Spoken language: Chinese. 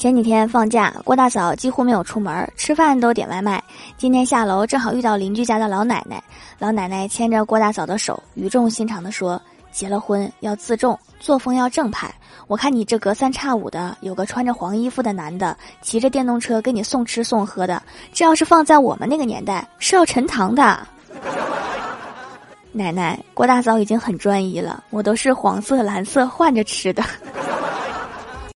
前几天放假，郭大嫂几乎没有出门，吃饭都点外卖。今天下楼正好遇到邻居家的老奶奶，老奶奶牵着郭大嫂的手，语重心长地说：“结了婚要自重，作风要正派。我看你这隔三差五的有个穿着黄衣服的男的骑着电动车给你送吃送喝的，这要是放在我们那个年代是要沉塘的。”奶奶，郭大嫂已经很专一了，我都是黄色、蓝色换着吃的。